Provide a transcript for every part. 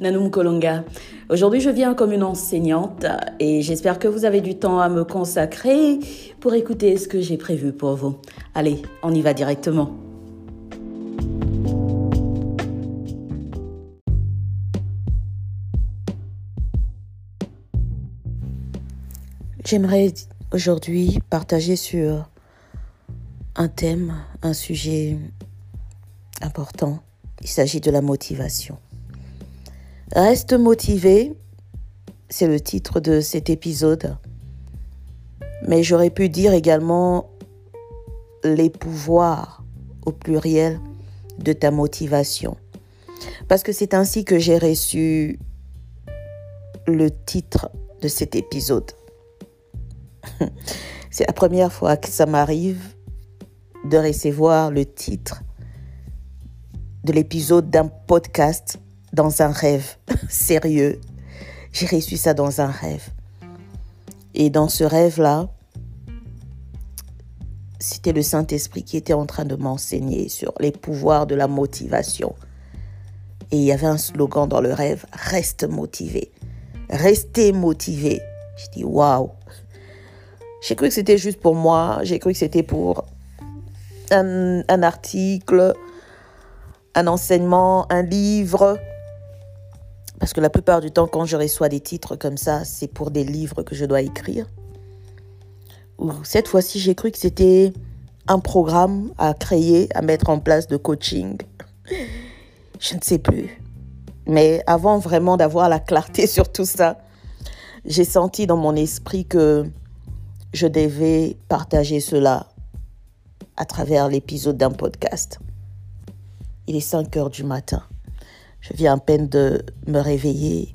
Nanoum Kolonga. Aujourd'hui, je viens comme une enseignante et j'espère que vous avez du temps à me consacrer pour écouter ce que j'ai prévu pour vous. Allez, on y va directement. J'aimerais aujourd'hui partager sur un thème, un sujet important. Il s'agit de la motivation. Reste motivé, c'est le titre de cet épisode. Mais j'aurais pu dire également les pouvoirs au pluriel de ta motivation. Parce que c'est ainsi que j'ai reçu le titre de cet épisode. c'est la première fois que ça m'arrive de recevoir le titre de l'épisode d'un podcast dans un rêve. Sérieux. J'ai reçu ça dans un rêve. Et dans ce rêve-là, c'était le Saint-Esprit qui était en train de m'enseigner sur les pouvoirs de la motivation. Et il y avait un slogan dans le rêve, reste motivé. Restez motivé. J'ai dit, waouh. J'ai cru que c'était juste pour moi. J'ai cru que c'était pour un, un article, un enseignement, un livre. Parce que la plupart du temps, quand je reçois des titres comme ça, c'est pour des livres que je dois écrire. Cette fois-ci, j'ai cru que c'était un programme à créer, à mettre en place de coaching. Je ne sais plus. Mais avant vraiment d'avoir la clarté sur tout ça, j'ai senti dans mon esprit que je devais partager cela à travers l'épisode d'un podcast. Il est 5 heures du matin. Je viens à peine de me réveiller.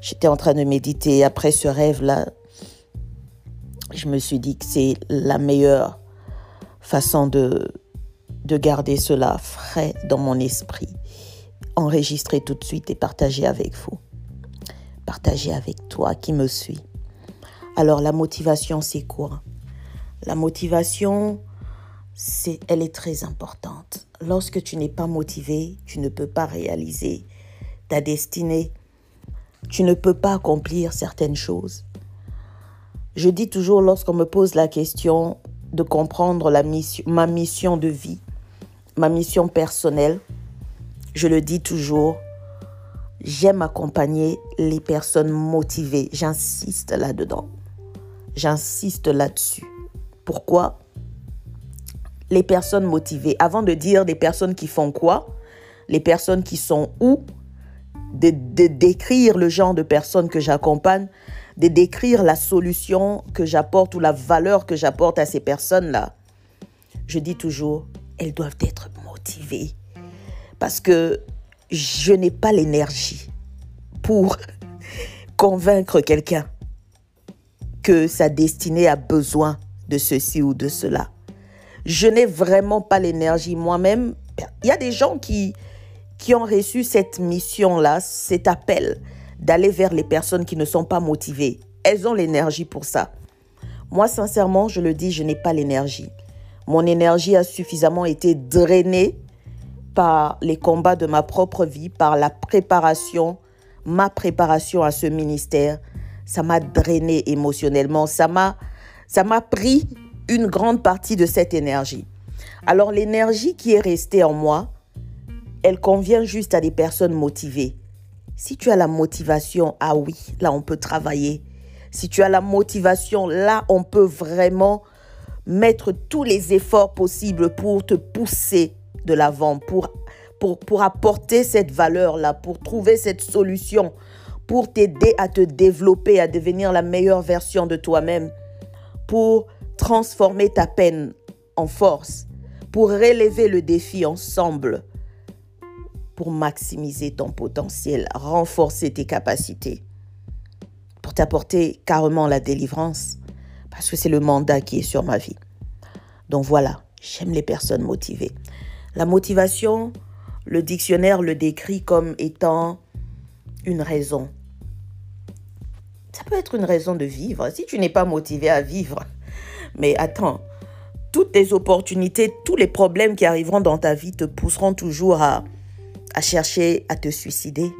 J'étais en train de méditer. Après ce rêve-là, je me suis dit que c'est la meilleure façon de, de garder cela frais dans mon esprit. Enregistrer tout de suite et partager avec vous. Partager avec toi qui me suis. Alors la motivation, c'est quoi? La motivation, c'est, elle est très importante lorsque tu n'es pas motivé, tu ne peux pas réaliser ta destinée. Tu ne peux pas accomplir certaines choses. Je dis toujours lorsqu'on me pose la question de comprendre ma mission de vie, ma mission personnelle, je le dis toujours, j'aime accompagner les personnes motivées. J'insiste là-dedans. J'insiste là-dessus. Pourquoi? Les personnes motivées. Avant de dire les personnes qui font quoi, les personnes qui sont où, de, décrire le genre de personnes que j'accompagne, de décrire la solution que j'apporte ou la valeur que j'apporte à ces personnes-là. Je dis toujours, elles doivent être motivées. Parce que je n'ai pas l'énergie pour convaincre quelqu'un que sa destinée a besoin de ceci ou de cela je n'ai vraiment pas l'énergie moi-même. Il y a des gens qui, qui ont reçu cette mission-là, cet appel d'aller vers les personnes qui ne sont pas motivées. Elles ont l'énergie pour ça. Moi, sincèrement, je le dis, je n'ai pas l'énergie. Mon énergie a suffisamment été drainée par les combats de ma propre vie, par la préparation, ma préparation à ce ministère. Ça m'a drainé émotionnellement. Ça m'a, ça m'a pris une grande partie de cette énergie. Alors l'énergie qui est restée en moi, elle convient juste à des personnes motivées. Si tu as la motivation, ah oui, là on peut travailler. Si tu as la motivation, là on peut vraiment mettre tous les efforts possibles pour te pousser de l'avant, pour, pour, pour apporter cette valeur-là, pour trouver cette solution, pour t'aider à te développer, à devenir la meilleure version de toi-même, pour transformer ta peine en force, pour relever le défi ensemble, pour maximiser ton potentiel, renforcer tes capacités, pour t'apporter carrément la délivrance, parce que c'est le mandat qui est sur ma vie. Donc voilà, j'aime les personnes motivées. La motivation, le dictionnaire le décrit comme étant une raison. Ça peut être une raison de vivre. Si tu n'es pas motivé à vivre, mais attends, toutes les opportunités, tous les problèmes qui arriveront dans ta vie te pousseront toujours à, à chercher à te suicider,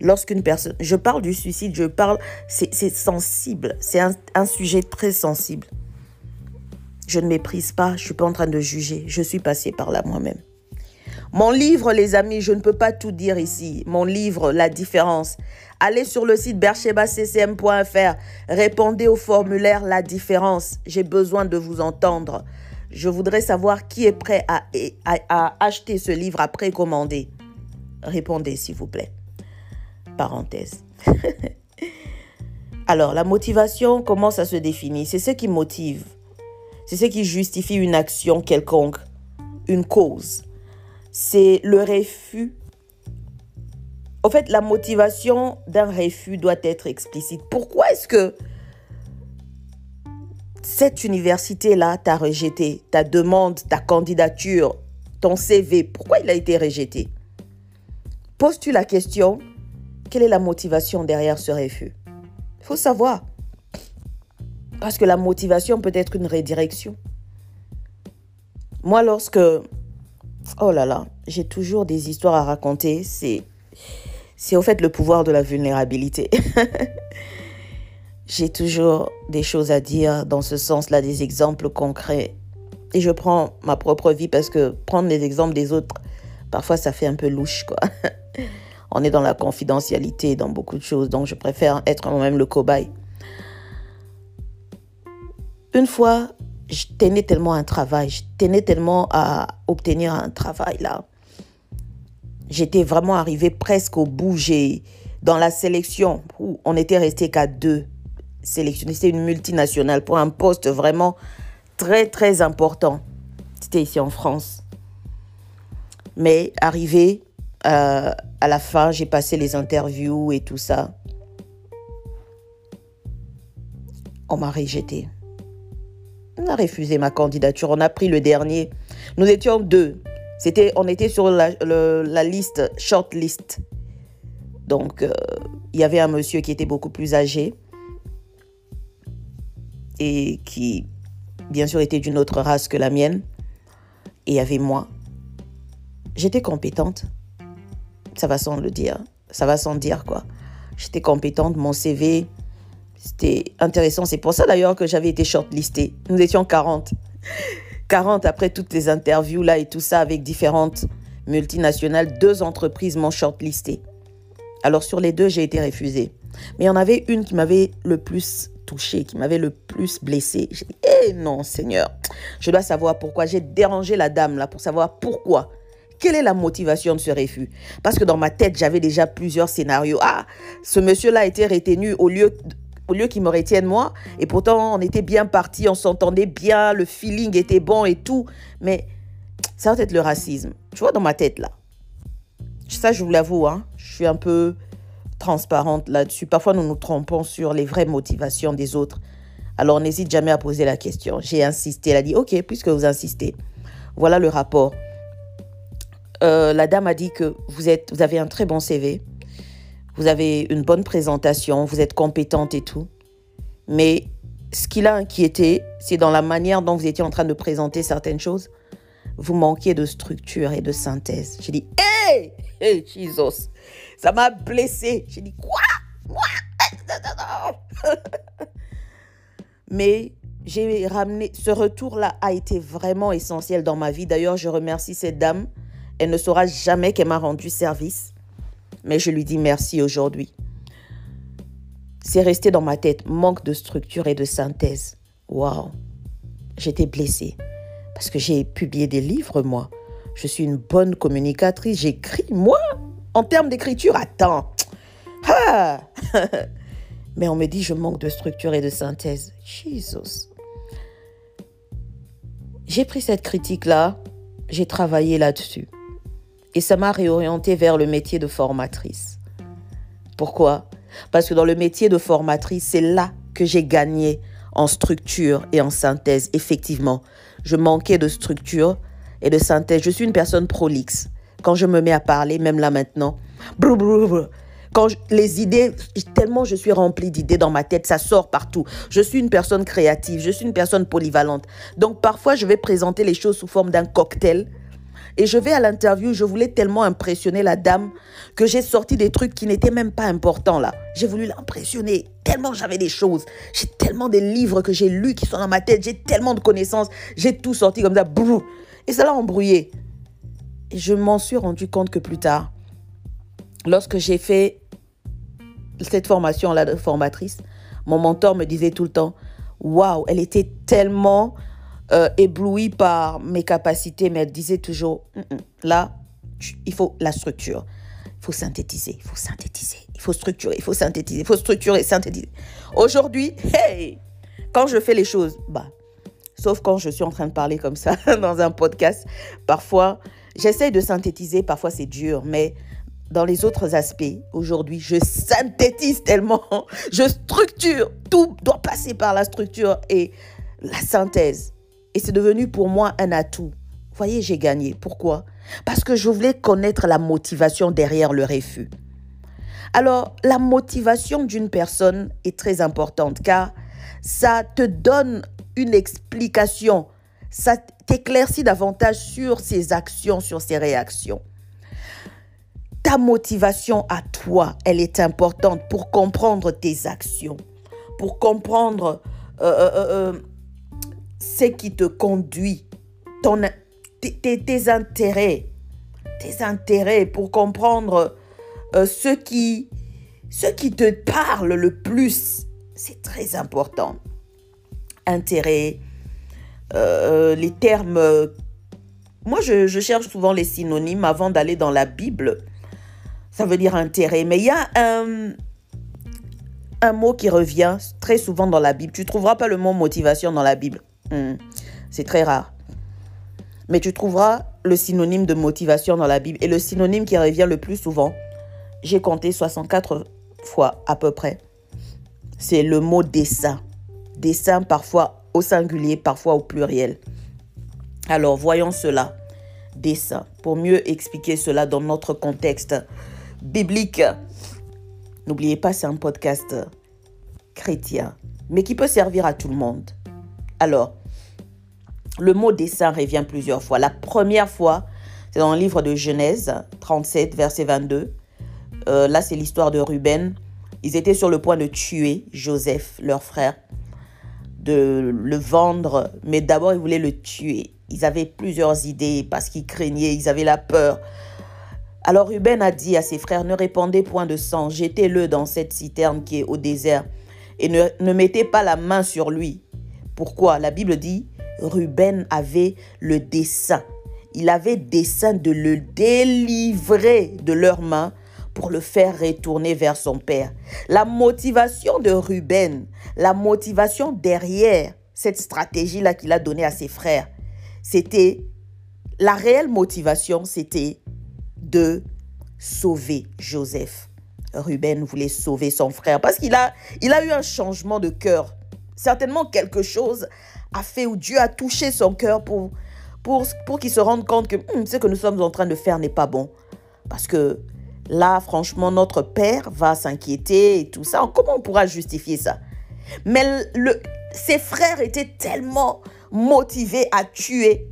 lorsqu'une personne... Je parle du suicide, je parle... C'est sensible, c'est un, un sujet très sensible. Je ne méprise pas, je suis pas en train de juger, je suis passée par là moi-même. Mon livre, les amis, je ne peux pas tout dire ici. Mon livre, La différence. Allez sur le site berchebaccm.fr. Répondez au formulaire La différence. J'ai besoin de vous entendre. Je voudrais savoir qui est prêt à, à, acheter ce livre à précommander. Répondez, s'il vous plaît. Parenthèse. Alors, la motivation, comment ça se définit? C'est ce qui motive. C'est ce qui justifie une action quelconque, une cause c'est le refus. En fait, la motivation d'un refus doit être explicite. Pourquoi est-ce que cette université-là t'a rejeté, ta demande, ta candidature, ton CV, pourquoi il a été rejeté? Poses-tu la question, quelle est la motivation derrière ce refus? Il faut savoir. Parce que la motivation peut être une redirection. Moi, lorsque Oh là là, j'ai toujours des histoires à raconter. C'est, c'est au fait le pouvoir de la vulnérabilité. j'ai toujours des choses à dire dans ce sens-là, des exemples concrets. Et je prends ma propre vie parce que prendre les exemples des autres, parfois ça fait un peu louche, quoi. On est dans la confidentialité, dans beaucoup de choses, donc je préfère être moi-même le cobaye. Une fois, je tenais tellement un travail, je tenais tellement à obtenir un travail là. J'étais vraiment arrivée presque au bout. J'ai, dans la sélection, où on était resté qu'à deux sélectionnés. C'était une multinationale pour un poste vraiment très, très important. C'était ici en France. Mais arrivé euh, à la fin, j'ai passé les interviews et tout ça. On m'a rejeté. On a refusé ma candidature. On a pris le dernier. Nous étions deux. C'était, on était sur la, liste, short list. Donc, euh, il y avait un monsieur qui était beaucoup plus âgé et qui, bien sûr, était d'une autre race que la mienne. Et il y avait moi. J'étais compétente. Ça va sans le dire. Ça va sans dire, quoi. J'étais compétente. Mon CV, c'était intéressant. C'est pour ça d'ailleurs que j'avais été shortlistée. Nous étions 40. 40 après toutes les interviews là et tout ça avec différentes multinationales. Deux entreprises m'ont shortlistée. Alors sur les deux, j'ai été refusée. Mais il y en avait une qui m'avait le plus touchée, qui m'avait le plus blessée. J'ai dit, eh non, Seigneur, je dois savoir pourquoi. J'ai dérangé la dame là pour savoir pourquoi. Quelle est la motivation de ce refus? Parce que dans ma tête, j'avais déjà plusieurs scénarios. Ah, ce monsieur-là a été retenu au lieu lieu qu'ils me retiennent moi. Et pourtant, on était bien partis, on s'entendait bien, le feeling était bon et tout. Mais ça va être le racisme. Tu vois, dans ma tête, là. Ça, je vous l'avoue, hein, je suis un peu transparente là-dessus. Parfois, nous nous trompons sur les vraies motivations des autres. Alors, n'hésite jamais à poser la question. J'ai insisté. Elle a dit, OK, puisque vous insistez, voilà le rapport. Euh, la dame a dit que vous, êtes, vous avez un très bon CV vous avez une bonne présentation, vous êtes compétente et tout. Mais ce qui l'a inquiété, c'est dans la manière dont vous étiez en train de présenter certaines choses. Vous manquiez de structure et de synthèse. J'ai dit, hey, hey, Jesus, ça m'a blessé. J'ai dit, quoi? Mais j'ai ramené, ce retour-là a été vraiment essentiel dans ma vie. D'ailleurs, je remercie cette dame. Elle ne saura jamais qu'elle m'a rendu service mais je lui dis merci aujourd'hui. C'est resté dans ma tête, manque de structure et de synthèse. Waouh, j'étais blessée parce que j'ai publié des livres, moi. Je suis une bonne communicatrice, j'écris, moi, en termes d'écriture, attends. Ah! Mais on me dit je manque de structure et de synthèse. Jesus. J'ai pris cette critique-là, j'ai travaillé là-dessus. Et ça m'a réorienté vers le métier de formatrice. Pourquoi? Parce que dans le métier de formatrice, c'est là que j'ai gagné en structure et en synthèse. Effectivement, je manquais de structure et de synthèse. Je suis une personne prolixe. Quand je me mets à parler, même là maintenant, quand les idées, tellement je suis remplie d'idées dans ma tête, ça sort partout. Je suis une personne créative, je suis une personne polyvalente. Donc parfois, je vais présenter les choses sous forme d'un cocktail Et je vais à l'interview, je voulais tellement impressionner la dame que j'ai sorti des trucs qui n'étaient même pas importants là. J'ai voulu l'impressionner tellement j'avais des choses. J'ai tellement des livres que j'ai lus qui sont dans ma tête. J'ai tellement de connaissances. J'ai tout sorti comme ça. Et ça l'a embrouillé. Et je m'en suis rendu compte que plus tard, lorsque j'ai fait cette formation-là de formatrice, mon mentor me disait tout le temps, waouh, elle était tellement euh, éblouie par mes capacités, mais elle disait toujours, mm, mm, là, il faut la structure. Il faut synthétiser, il faut synthétiser, il faut structurer, il faut synthétiser, il faut structurer, synthétiser. Aujourd'hui, hey, quand je fais les choses, bah, sauf quand je suis en train de parler comme ça dans un podcast, parfois, j'essaie de synthétiser, parfois c'est dur, mais dans les autres aspects, aujourd'hui, je synthétise tellement, je structure, tout doit passer par la structure et la synthèse. Et c'est devenu pour moi un atout. Voyez, j'ai gagné. Pourquoi? Parce que je voulais connaître la motivation derrière le refus. Alors, la motivation d'une personne est très importante car ça te donne une explication, ça t'éclaircit davantage sur ses actions, sur ses réactions. Ta motivation à toi, elle est importante pour comprendre tes actions, pour comprendre euh, euh, euh, ce qui te conduit, tes, intérêts, tes intérêts pour comprendre euh, ce, qui, te parle le plus. C'est très important. Intérêt, euh, les termes. moi, je, je, cherche souvent les synonymes avant d'aller dans la Bible. Ça veut dire intérêt. Mais il y a un, un mot qui revient très souvent dans la Bible. Tu ne trouveras pas le mot motivation dans la Bible. Hmm. C'est très rare. Mais tu trouveras le synonyme de motivation dans la Bible. Et le synonyme qui revient le plus souvent, j'ai compté 64 fois à peu près, c'est le mot dessin. Dessin parfois au singulier, parfois au pluriel. Alors voyons cela. Dessin. Pour mieux expliquer cela dans notre contexte biblique. N'oubliez pas, c'est un podcast chrétien, mais qui peut servir à tout le monde. Alors, le mot dessin revient plusieurs fois. La première fois, c'est dans le livre de Genèse 37, verset 22. Euh, là, c'est l'histoire de Ruben. Ils étaient sur le point de tuer Joseph, leur frère, de le vendre, mais d'abord, ils voulaient le tuer. Ils avaient plusieurs idées parce qu'ils craignaient, ils avaient la peur. Alors Ruben a dit à ses frères, ne répandez point de sang, jetez-le dans cette citerne qui est au désert et ne, ne mettez pas la main sur lui. Pourquoi? La Bible dit, Ruben avait le dessein. Il avait dessein de le délivrer de leurs mains pour le faire retourner vers son père. La motivation de Ruben, la motivation derrière cette stratégie-là qu'il a donnée à ses frères, c'était, la réelle motivation, c'était de sauver Joseph. Ruben voulait sauver son frère parce qu'il a, il a eu un changement de cœur. Certainement quelque chose a fait ou Dieu a touché son cœur pour, pour, pour qu'il se rende compte que hmm, ce que nous sommes en train de faire n'est pas bon. Parce que là, franchement, notre Père va s'inquiéter et tout ça. Comment on pourra justifier ça? Mais le, ses frères étaient tellement motivés à tuer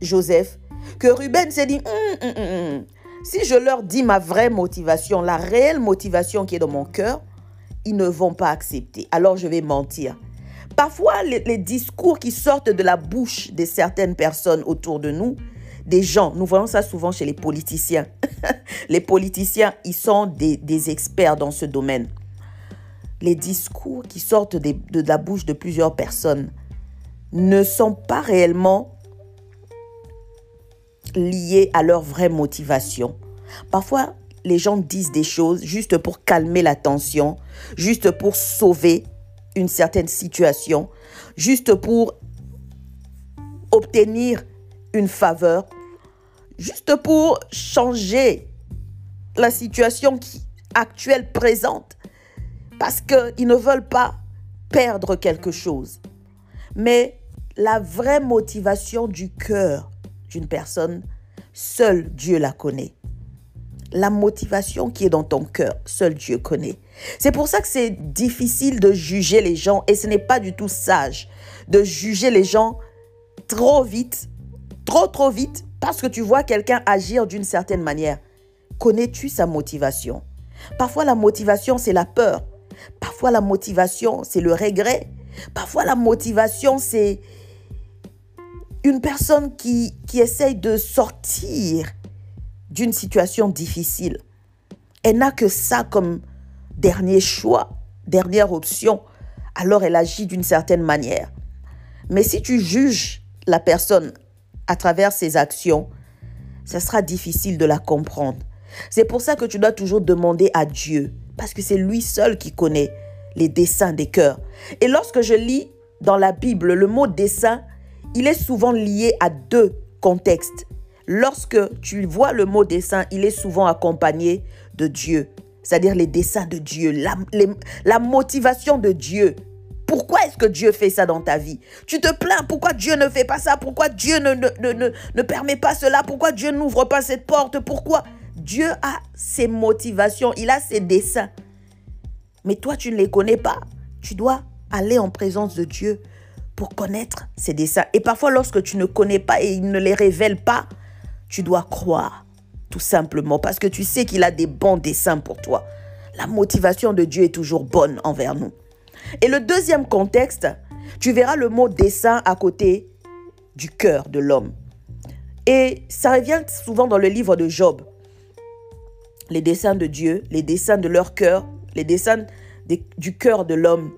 Joseph que Ruben s'est dit, hmm, hmm, si je leur dis ma vraie motivation, la réelle motivation qui est dans mon cœur, ils ne vont pas accepter. Alors je vais mentir. Parfois, les, discours qui sortent de la bouche de certaines personnes autour de nous, des gens, nous voyons ça souvent chez les politiciens. les politiciens, ils sont des, experts dans ce domaine. Les discours qui sortent de, de la bouche de plusieurs personnes ne sont pas réellement liés à leur vraie motivation. Parfois, les gens disent des choses juste pour calmer la tension, juste pour sauver une certaine situation juste pour obtenir une faveur, juste pour changer la situation qui, actuelle présente, parce qu'ils ne veulent pas perdre quelque chose. Mais la vraie motivation du cœur d'une personne, seul Dieu la connaît la motivation qui est dans ton cœur, seul Dieu connaît. C'est pour ça que c'est difficile de juger les gens et ce n'est pas du tout sage de juger les gens trop vite, trop trop vite Parce que tu vois quelqu'un agir d'une certaine manière. Connais-tu sa motivation? Parfois la motivation, c'est la peur. Parfois la motivation, c'est le regret. Parfois la motivation, c'est une personne qui, qui essaye de sortir d'une situation difficile. Elle n'a que ça comme dernier choix, dernière option. Alors elle agit d'une certaine manière. Mais si tu juges la personne à travers ses actions, ce sera difficile de la comprendre. C'est pour ça que tu dois toujours demander à Dieu, parce que c'est lui seul qui connaît les desseins des cœurs. Et lorsque je lis dans la Bible le mot dessein, il est souvent lié à deux contextes. Lorsque tu vois le mot dessein, il est souvent accompagné de Dieu, c'est-à-dire les desseins de Dieu, la, la motivation de Dieu. Pourquoi est-ce que Dieu fait ça dans ta vie? Tu te plains, pourquoi Dieu ne fait pas ça? Pourquoi Dieu ne, ne, ne, ne permet pas cela? Pourquoi Dieu n'ouvre pas cette porte? Pourquoi? Dieu a ses motivations, il a ses desseins. Mais toi, tu ne les connais pas. Tu dois aller en présence de Dieu pour connaître ses desseins. Et parfois, lorsque tu ne connais pas et il ne les révèle pas, tu dois croire, tout simplement, parce que tu sais qu'il a des bons desseins pour toi. La motivation de Dieu est toujours bonne envers nous. Et le deuxième contexte, tu verras le mot dessein à côté du cœur de l'homme. Et ça revient souvent dans le livre de Job les desseins de Dieu, les desseins de leur cœur, les desseins du cœur de l'homme.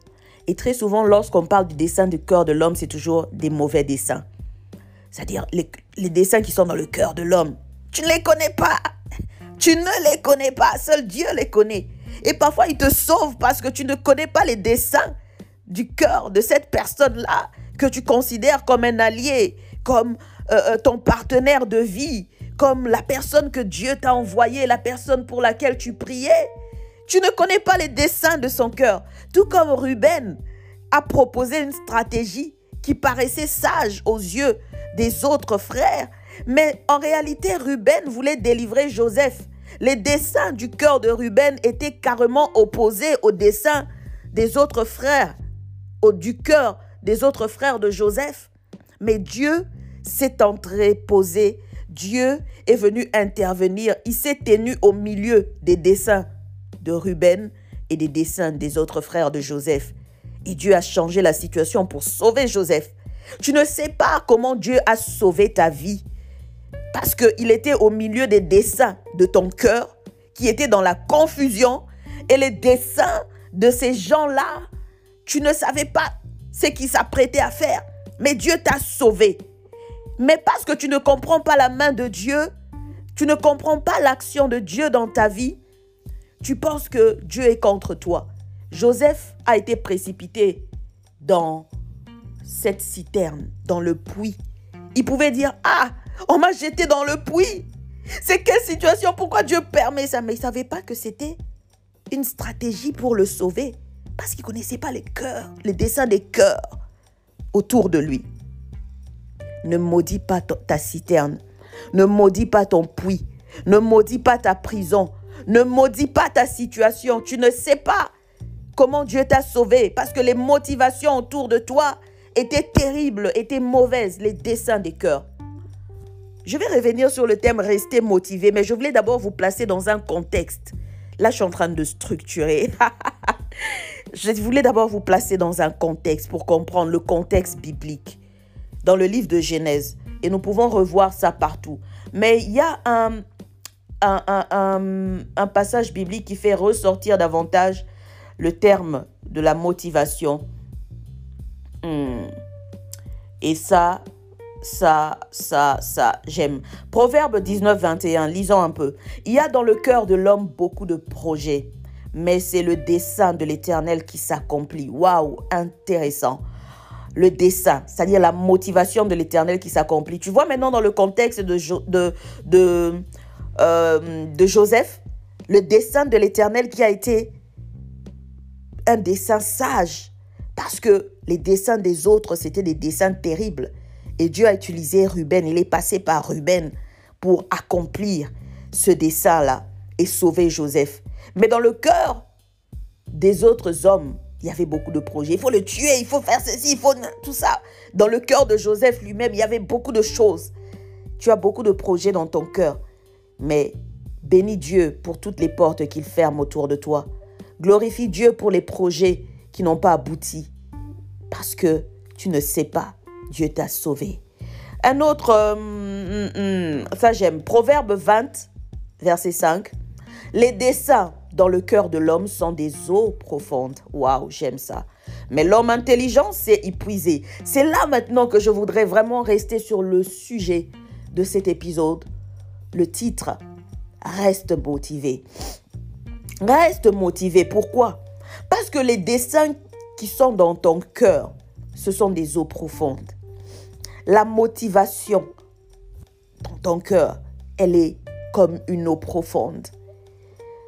Et très souvent, lorsqu'on parle du dessein du cœur de l'homme, c'est toujours des mauvais desseins. C'est-à-dire les, les desseins qui sont dans le cœur de l'homme. Tu ne les connais pas. Tu ne les connais pas. Seul Dieu les connaît. Et parfois, il te sauve parce que tu ne connais pas les desseins du cœur de cette personne-là que tu considères comme un allié, comme euh, euh, ton partenaire de vie, comme la personne que Dieu t'a envoyée, la personne pour laquelle tu priais. Tu ne connais pas les desseins de son cœur. Tout comme Ruben a proposé une stratégie qui paraissait sage aux yeux des autres frères. Mais en réalité, Ruben voulait délivrer Joseph. Les desseins du cœur de Ruben étaient carrément opposés aux desseins des autres frères, au du cœur des autres frères de Joseph. Mais Dieu s'est entreposé Dieu est venu intervenir. Il s'est tenu au milieu des desseins de Ruben et des desseins des autres frères de Joseph. Et Dieu a changé la situation pour sauver Joseph. Tu ne sais pas comment Dieu a sauvé ta vie. Parce qu'il était au milieu des desseins de ton cœur, qui étaient dans la confusion. Et les desseins de ces gens-là, tu ne savais pas ce qu'ils s'apprêtaient à faire. Mais Dieu t'a sauvé. Mais parce que tu ne comprends pas la main de Dieu, tu ne comprends pas l'action de Dieu dans ta vie, tu penses que Dieu est contre toi. Joseph a été précipité dans cette citerne, dans le puits. Il pouvait dire, ah, on m'a jeté dans le puits. C'est quelle situation? Pourquoi Dieu permet ça? Mais il ne savait pas que c'était une stratégie pour le sauver. Parce qu'il ne connaissait pas les cœurs, les desseins des cœurs autour de lui. Ne maudis pas ta citerne. Ne maudis pas ton puits. Ne maudis pas ta prison. Ne maudis pas ta situation. Tu ne sais pas comment Dieu t'a sauvé parce que les motivations autour de toi étaient terribles, étaient mauvaises, les desseins des cœurs. Je vais revenir sur le thème rester motivé, mais je voulais d'abord vous placer dans un contexte. Là, je suis en train de structurer. je voulais d'abord vous placer dans un contexte pour comprendre le contexte biblique dans le livre de Genèse. Et nous pouvons revoir ça partout. Mais il y a un, passage biblique qui fait ressortir davantage le terme de la motivation. Hmm. Et ça, ça, ça, ça, j'aime. Proverbe 19, 21, lisons un peu. Il y a dans le cœur de l'homme beaucoup de projets, mais c'est le dessein de l'Éternel qui s'accomplit. Waouh, intéressant le dessein, c'est-à-dire la motivation de l'éternel qui s'accomplit. Tu vois maintenant dans le contexte de, de, de, euh, de Joseph, le dessein de l'éternel qui a été un dessein sage, parce que les dessins des autres, c'était des dessins terribles. Et Dieu a utilisé Ruben, il est passé par Ruben pour accomplir ce dessein-là et sauver Joseph. Mais dans le cœur des autres hommes, il y avait beaucoup de projets. Il faut le tuer, il faut faire ceci, il faut tout ça. Dans le cœur de Joseph lui-même, il y avait beaucoup de choses Tu as beaucoup de projets dans ton cœur, mais bénis Dieu pour toutes les portes qu'il ferme autour de toi. Glorifie Dieu pour les projets qui n'ont pas abouti, parce que tu ne sais pas, Dieu t'a sauvé. Un autre, euh, mm, mm, ça j'aime, Proverbe 20, verset 5. Les desseins dans le cœur de l'homme sont des eaux profondes. Waouh, j'aime ça. Mais l'homme intelligent s'est épuisé. C'est là maintenant que je voudrais vraiment rester sur le sujet de cet épisode. Le titre, Reste motivé. Reste motivé. Pourquoi? Parce que les desseins qui sont dans ton cœur, ce sont des eaux profondes. La motivation dans ton cœur, elle est comme une eau profonde.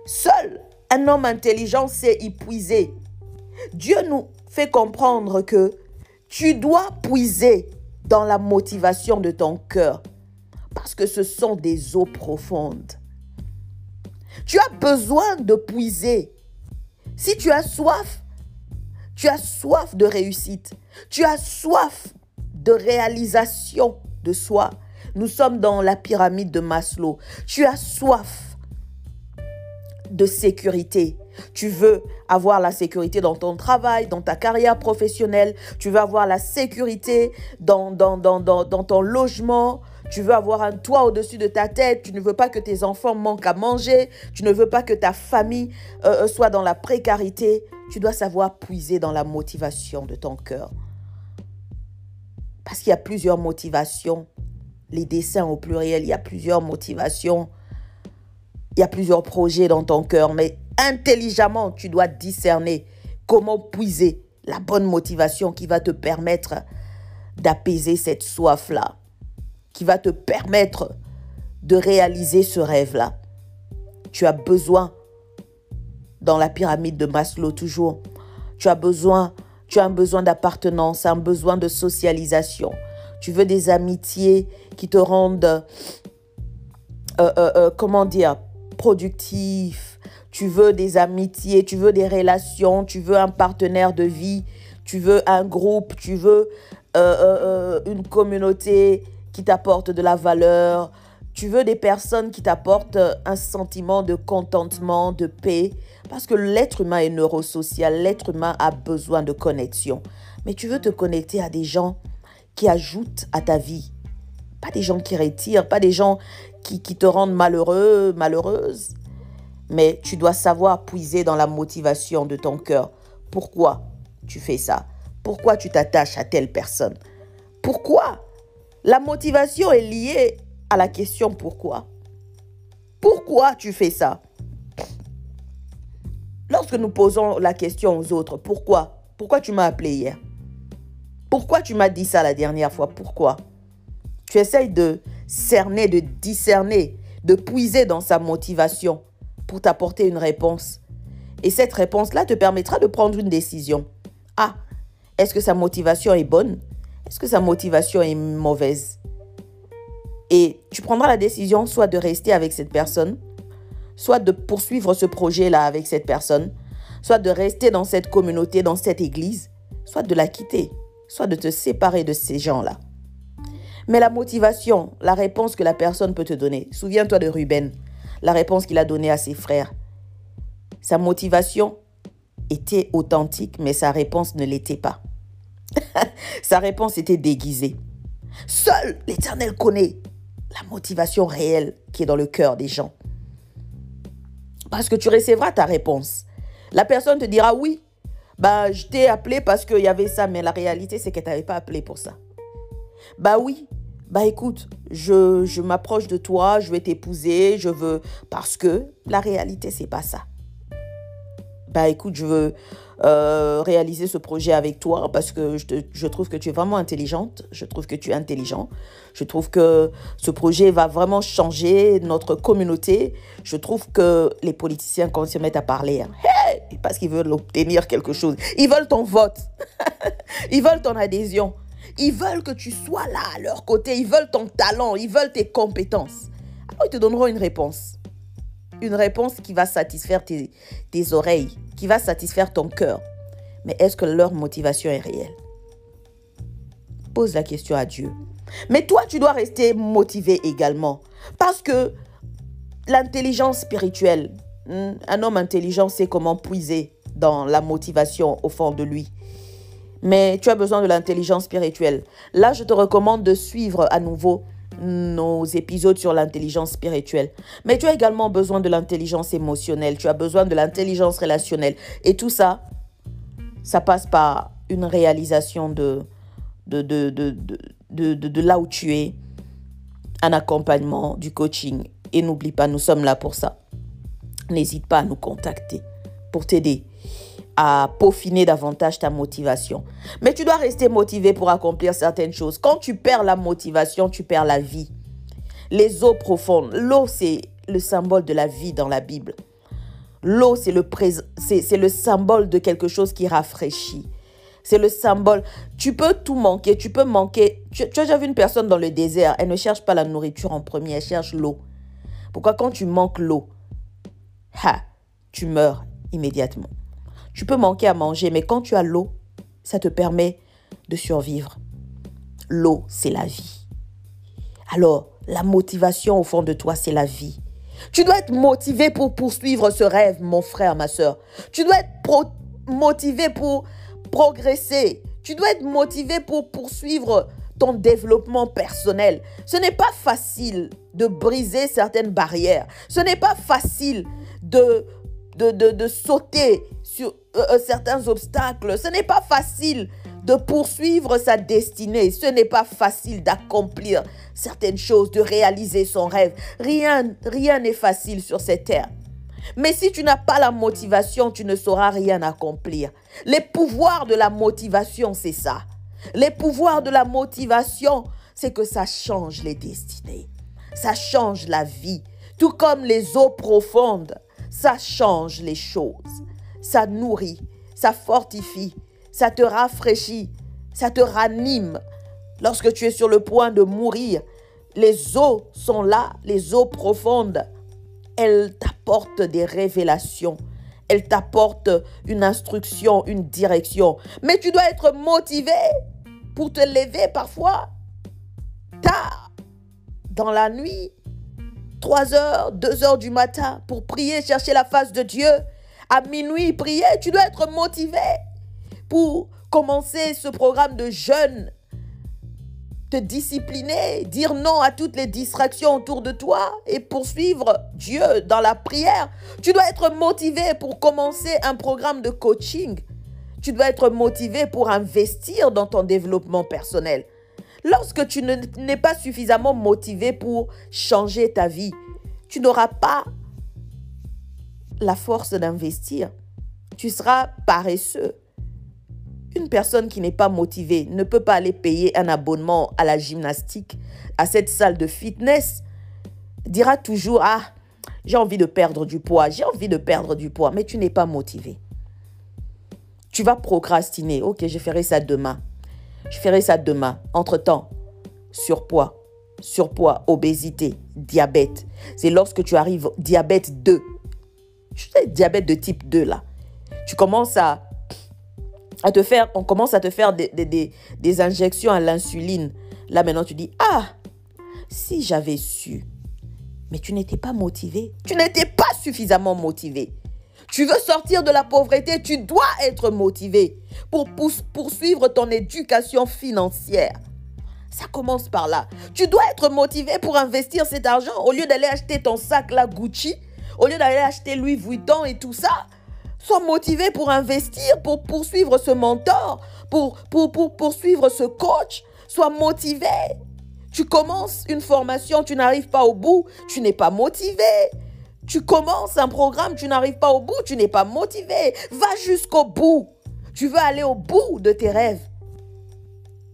Seul un homme intelligent s'est épuisé. Dieu nous fait comprendre que tu dois puiser dans la motivation de ton cœur parce que ce sont des eaux profondes. Tu as besoin de puiser. Si tu as soif, tu as soif de réussite, tu as soif de réalisation de soi. Nous sommes dans la pyramide de Maslow. Tu as soif de sécurité. Tu veux avoir la sécurité dans ton travail, dans ta carrière professionnelle. Tu veux avoir la sécurité dans, dans, dans, dans, ton logement. Tu veux avoir un toit au-dessus de ta tête. Tu ne veux pas que tes enfants manquent à manger. Tu ne veux pas que ta famille euh, euh, soit dans la précarité. Tu dois savoir puiser dans la motivation de ton cœur. Parce qu'il y a plusieurs motivations. Les dessins au pluriel, il y a plusieurs motivations il y a plusieurs projets dans ton cœur, mais intelligemment, tu dois discerner comment puiser la bonne motivation qui va te permettre d'apaiser cette soif-là, qui va te permettre de réaliser ce rêve-là. Tu as besoin, dans la pyramide de Maslow toujours, tu as besoin, tu as un besoin d'appartenance, un besoin de socialisation. Tu veux des amitiés qui te rendent, euh, euh, euh, comment dire, productif, tu veux des amitiés, tu veux des relations, tu veux un partenaire de vie, tu veux un groupe, tu veux une communauté qui t'apporte de la valeur, tu veux des personnes qui t'apportent un sentiment de contentement, de paix, parce que l'être humain est neurosocial, l'être humain a besoin de connexion. Mais tu veux te connecter à des gens qui ajoutent à ta vie, pas des gens qui retirent, pas des gens qui, te rendent malheureux, malheureuse. Mais tu dois savoir puiser dans la motivation de ton cœur. Pourquoi tu fais ça? Pourquoi tu t'attaches à telle personne? Pourquoi? La motivation est liée à la question pourquoi. Pourquoi tu fais ça? Lorsque nous posons la question aux autres, pourquoi? Pourquoi tu m'as appelé hier? Pourquoi tu m'as dit ça la dernière fois? Pourquoi? Tu essayes de cerner, de discerner, de puiser dans sa motivation pour t'apporter une réponse. Et cette réponse-là te permettra de prendre une décision. Ah, est-ce que sa motivation est bonne? Est-ce que sa motivation est mauvaise? Et tu prendras la décision soit de rester avec cette personne, soit de poursuivre ce projet-là avec cette personne, soit de rester dans cette communauté, dans cette église, soit de la quitter, soit de te séparer de ces gens-là. Mais la motivation, la réponse que la personne peut te donner. Souviens-toi de Ruben, la réponse qu'il a donnée à ses frères. Sa motivation était authentique, mais sa réponse ne l'était pas. sa réponse était déguisée. Seul l'Éternel connaît la motivation réelle qui est dans le cœur des gens. Parce que tu recevras ta réponse. La personne te dira oui, bah, je t'ai appelé parce qu'il y avait ça, mais la réalité, c'est qu'elle t'avait pas appelé pour ça. Bah oui, bah écoute, je, m'approche de toi, je vais t'épouser, je veux... Parce que la réalité, c'est pas ça. Bah écoute, je veux euh, réaliser ce projet avec toi parce que je, trouve que tu es vraiment intelligente, je trouve que tu es intelligent, je trouve que ce projet va vraiment changer notre communauté, je trouve que les politiciens, quand ils se mettent à parler, hein, parce qu'ils veulent obtenir quelque chose, ils veulent ton vote, ils veulent ton adhésion. Ils veulent que tu sois là à leur côté. Ils veulent ton talent. Ils veulent tes compétences. Alors, ils te donneront une réponse. Une réponse qui va satisfaire tes, oreilles, qui va satisfaire ton cœur. Mais est-ce que leur motivation est réelle? Pose la question à Dieu. Mais toi, tu dois rester motivé également. Parce que l'intelligence spirituelle, hmm, un homme intelligent sait comment puiser dans la motivation au fond de lui. Mais tu as besoin de l'intelligence spirituelle. Là, je te recommande de suivre à nouveau nos épisodes sur l'intelligence spirituelle. Mais tu as également besoin de l'intelligence émotionnelle, tu as besoin de l'intelligence relationnelle. Et tout ça, ça passe par une réalisation de, de, de, de, de, là où tu es, un accompagnement, du coaching. Et n'oublie pas, nous sommes là pour ça. N'hésite pas à nous contacter pour t'aider à peaufiner davantage ta motivation. Mais tu dois rester motivé pour accomplir certaines choses. Quand tu perds la motivation, tu perds la vie. Les eaux profondes. L'eau, c'est le symbole de la vie dans la Bible. L'eau, c'est le, c'est le symbole de quelque chose qui rafraîchit. C'est le symbole. Tu peux tout manquer. Tu peux manquer. Tu, as déjà vu une personne dans le désert. Elle ne cherche pas la nourriture en premier. Elle cherche l'eau. Pourquoi quand tu manques l'eau, tu meurs immédiatement. Tu peux manquer à manger, mais quand tu as l'eau, ça te permet de survivre. L'eau, c'est la vie. Alors, la motivation au fond de toi, c'est la vie. Tu dois être motivé pour poursuivre ce rêve, mon frère, ma soeur. Tu dois être motivé pour progresser. Tu dois être motivé pour poursuivre ton développement personnel. Ce n'est pas facile de briser certaines barrières. Ce n'est pas facile de, de, de, de sauter euh, euh, certains obstacles. Ce n'est pas facile de poursuivre sa destinée. Ce n'est pas facile d'accomplir certaines choses, de réaliser son rêve. Rien, rien n'est facile sur cette terre. Mais si tu n'as pas la motivation, tu ne sauras rien accomplir. Les pouvoirs de la motivation, c'est ça. Les pouvoirs de la motivation, c'est que ça change les destinées. Ça change la vie. Tout comme les eaux profondes, ça change les choses ça nourrit, ça fortifie, ça te rafraîchit, ça te ranime. Lorsque tu es sur le point de mourir, les eaux sont là, les eaux profondes. Elles t'apportent des révélations. Elles t'apportent une instruction, une direction. Mais tu dois être motivé pour te lever parfois tard dans la nuit, 3 heures, 2 heures du matin pour prier, chercher la face de Dieu à minuit prier. Tu dois être motivé pour commencer ce programme de jeûne. Te discipliner, dire non à toutes les distractions autour de toi et poursuivre Dieu dans la prière. Tu dois être motivé pour commencer un programme de coaching. Tu dois être motivé pour investir dans ton développement personnel. Lorsque tu n'es pas suffisamment motivé pour changer ta vie, tu n'auras pas la force d'investir. Tu seras paresseux. Une personne qui n'est pas motivée ne peut pas aller payer un abonnement à la gymnastique, à cette salle de fitness. Dira toujours, ah, j'ai envie de perdre du poids, j'ai envie de perdre du poids, mais tu n'es pas motivé. Tu vas procrastiner. Ok, je ferai ça demain. Je ferai ça demain. Entre-temps, surpoids, surpoids, obésité, diabète. C'est lorsque tu arrives diabète 2, tu sais, diabète de type 2 là. Tu commences à, à te faire, on commence à te faire des, des, des, injections à l'insuline. Là maintenant tu dis, ah, si j'avais su. Mais tu n'étais pas motivé. Tu n'étais pas suffisamment motivé. Tu veux sortir de la pauvreté, tu dois être motivé pour poursuivre ton éducation financière. Ça commence par là. Tu dois être motivé pour investir cet argent au lieu d'aller acheter ton sac là Gucci au lieu d'aller acheter Louis Vuitton et tout ça, sois motivé pour investir, pour poursuivre ce mentor, pour, pour, pour poursuivre ce coach. Sois motivé. Tu commences une formation, tu n'arrives pas au bout, tu n'es pas motivé. Tu commences un programme, tu n'arrives pas au bout, tu n'es pas motivé. Va jusqu'au bout. Tu veux aller au bout de tes rêves.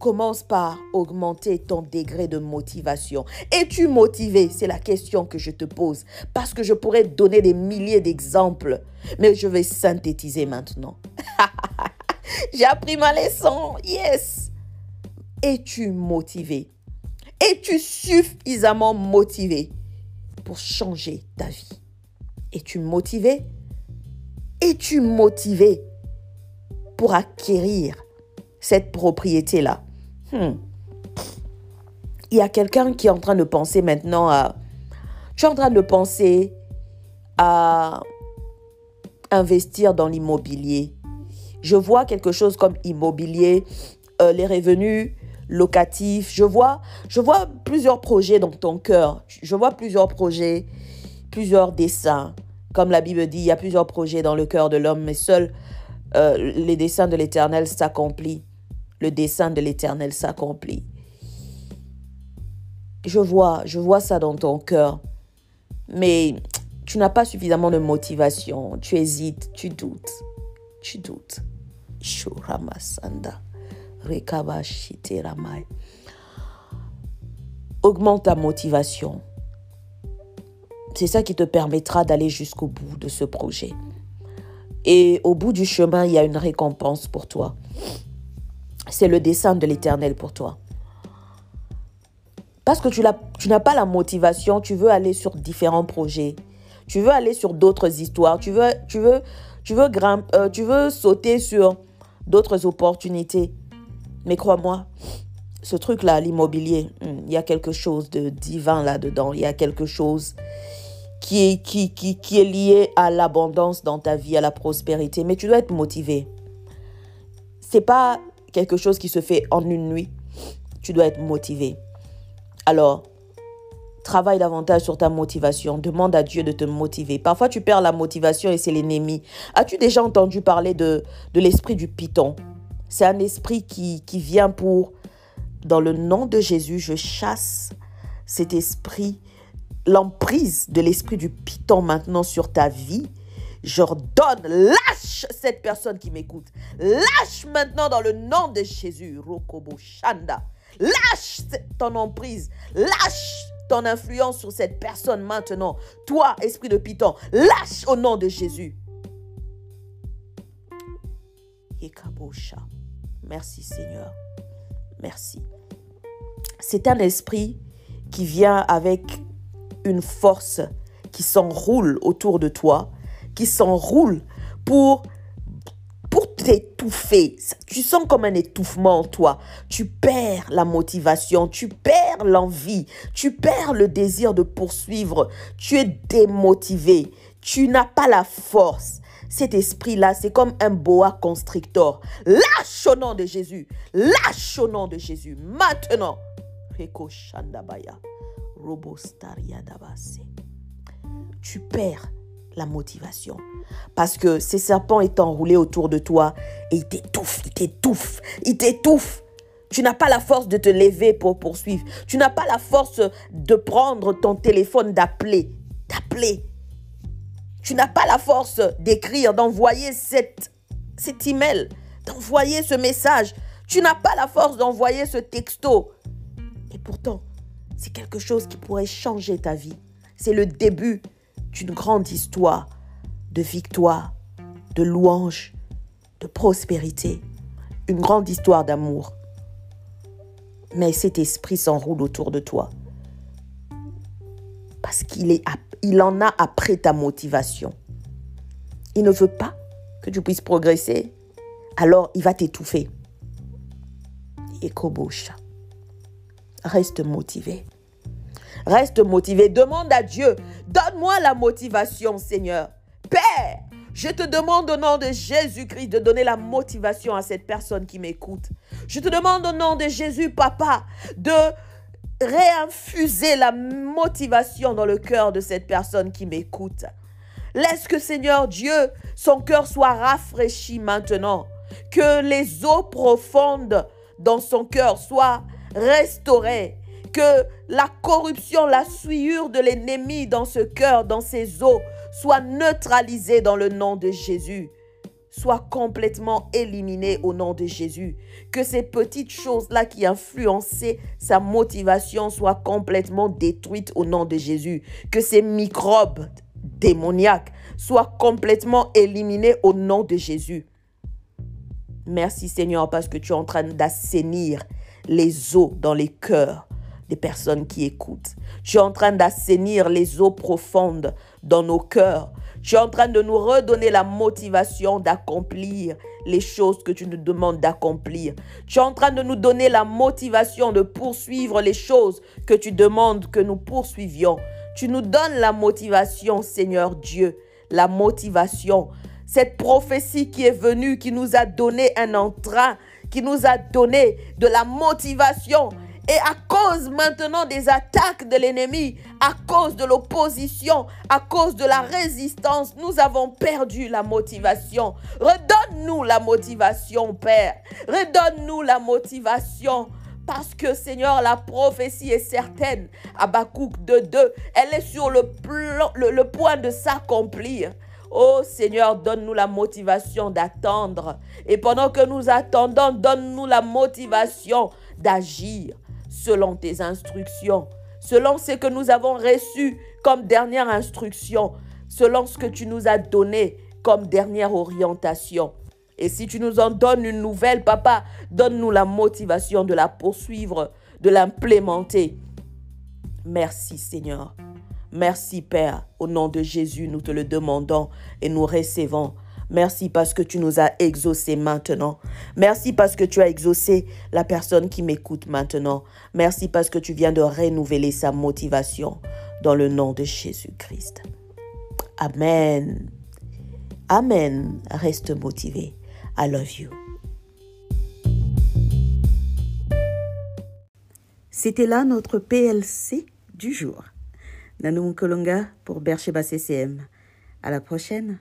Commence par augmenter ton degré de motivation. Es-tu motivé? C'est la question que je te pose. Parce que je pourrais donner des milliers d'exemples. Mais je vais synthétiser maintenant. J'ai appris ma leçon. Yes. Es-tu motivé? Es-tu suffisamment motivé pour changer ta vie? Es-tu motivé? Es-tu motivé pour acquérir cette propriété-là? Hmm. il y a quelqu'un qui est en train de penser maintenant à... Tu es en train de penser à investir dans l'immobilier. Je vois quelque chose comme immobilier, euh, les revenus locatifs. Je vois, plusieurs projets dans ton cœur. Je vois plusieurs projets, plusieurs dessins. Comme la Bible dit, il y a plusieurs projets dans le cœur de l'homme, mais seuls euh, les dessins de l'Éternel s'accomplissent. Le dessin de l'Éternel s'accomplit. Je vois, je vois ça dans ton cœur. Mais tu n'as pas suffisamment de motivation. Tu hésites, tu doutes. Tu doutes. Augmente ta motivation. C'est ça qui te permettra d'aller jusqu'au bout de ce projet. Et au bout du chemin, il y a une récompense pour toi. C'est le dessein de l'Éternel pour toi. Parce que tu n'as pas la motivation, tu veux aller sur différents projets. Tu veux aller sur d'autres histoires. Tu veux, tu veux, tu veux, euh, tu veux sauter sur d'autres opportunités. Mais crois-moi, ce truc-là, l'immobilier, hmm, il y a quelque chose de divin là-dedans. Il y a quelque chose qui est, qui, est lié à l'abondance dans ta vie, à la prospérité. Mais tu dois être motivé. C'est pas quelque chose qui se fait en une nuit. Tu dois être motivé. Alors, travaille davantage sur ta motivation. Demande à Dieu de te motiver. Parfois, tu perds la motivation et c'est l'ennemi. As-tu déjà entendu parler de, de l'esprit du python? C'est un esprit qui, qui vient pour, dans le nom de Jésus, je chasse cet esprit, l'emprise de l'esprit du python maintenant sur ta vie. J'ordonne, lâche cette personne qui m'écoute. Lâche maintenant dans le nom de Jésus. Rokobo Shanda. Lâche ton emprise. Lâche ton influence sur cette personne maintenant. Toi, esprit de Python, lâche au nom de Jésus. Merci Seigneur. Merci. C'est un esprit qui vient avec une force qui s'enroule autour de toi, qui s'enroule pour t'étouffer. Tu sens comme un étouffement en toi. Tu perds la motivation, tu perds l'envie, tu perds le désir de poursuivre. Tu es démotivé. Tu n'as pas la force. Cet esprit-là, c'est comme un boa constrictor. Lâche au nom de Jésus. Lâche au nom de Jésus. Maintenant. Tu perds la motivation. Parce que ces serpents est enroulés autour de toi et ils t'étouffent, ils t'étouffent, ils t'étouffent. Tu n'as pas la force de te lever pour poursuivre. Tu n'as pas la force de prendre ton téléphone, d'appeler, d'appeler. Tu n'as pas la force d'écrire, d'envoyer cette, cet email, d'envoyer ce message. Tu n'as pas la force d'envoyer ce texto. Et pourtant, c'est quelque chose qui pourrait changer ta vie. C'est le début d'une grande histoire de victoire, de louange, de prospérité, une grande histoire d'amour. Mais cet esprit s'enroule autour de toi parce qu'il en a après ta motivation. Il ne veut pas que tu puisses progresser, alors il va t'étouffer. Ekobosha. Reste motivé. Reste motivé. Demande à Dieu. Donne-moi la motivation, Seigneur. Père, je te demande au nom de Jésus-Christ de donner la motivation à cette personne qui m'écoute. Je te demande au nom de Jésus, Papa, de réinfuser la motivation dans le cœur de cette personne qui m'écoute. Laisse que Seigneur Dieu, son cœur soit rafraîchi maintenant. Que les eaux profondes dans son cœur soient restaurées que la corruption, la souillure de l'ennemi dans ce cœur, dans ses os, soit neutralisée dans le nom de Jésus soit complètement éliminée au nom de Jésus. Que ces petites choses-là qui influençaient sa motivation soient complètement détruites au nom de Jésus. Que ces microbes démoniaques soient complètement éliminés au nom de Jésus. Merci Seigneur parce que tu es en train d'assainir les eaux dans les cœurs personnes qui écoutent. Tu es en train d'assainir les eaux profondes dans nos cœurs. Tu es en train de nous redonner la motivation d'accomplir les choses que tu nous demandes d'accomplir. Tu es en train de nous donner la motivation de poursuivre les choses que tu demandes que nous poursuivions. Tu nous donnes la motivation, Seigneur Dieu, la motivation. Cette prophétie qui est venue, qui nous a donné un entrain, qui nous a donné de la motivation et à cause maintenant des attaques de l'ennemi, à cause de l'opposition, à cause de la résistance, nous avons perdu la motivation. Redonne-nous la motivation, Père. Redonne-nous la motivation. Parce que Seigneur, la prophétie est certaine. Habakkuk 2.2, elle est sur le point de s'accomplir. Oh Seigneur, donne-nous la motivation d'attendre. Et pendant que nous attendons, donne-nous la motivation d'agir selon tes instructions, selon ce que nous avons reçu comme dernière instruction, selon ce que tu nous as donné comme dernière orientation. Et si tu nous en donnes une nouvelle, papa, donne-nous la motivation de la poursuivre, de l'implémenter. Merci Seigneur. Merci Père. Au nom de Jésus, nous te le demandons et nous recevons Merci parce que tu nous as exaucés maintenant. Merci parce que tu as exaucé la personne qui m'écoute maintenant. Merci parce que tu viens de renouveler sa motivation dans le nom de Jésus-Christ. Amen. Amen. Reste motivé. I love you. C'était là notre PLC du jour. Nanou Kolonga pour Bercheba CCM. À la prochaine.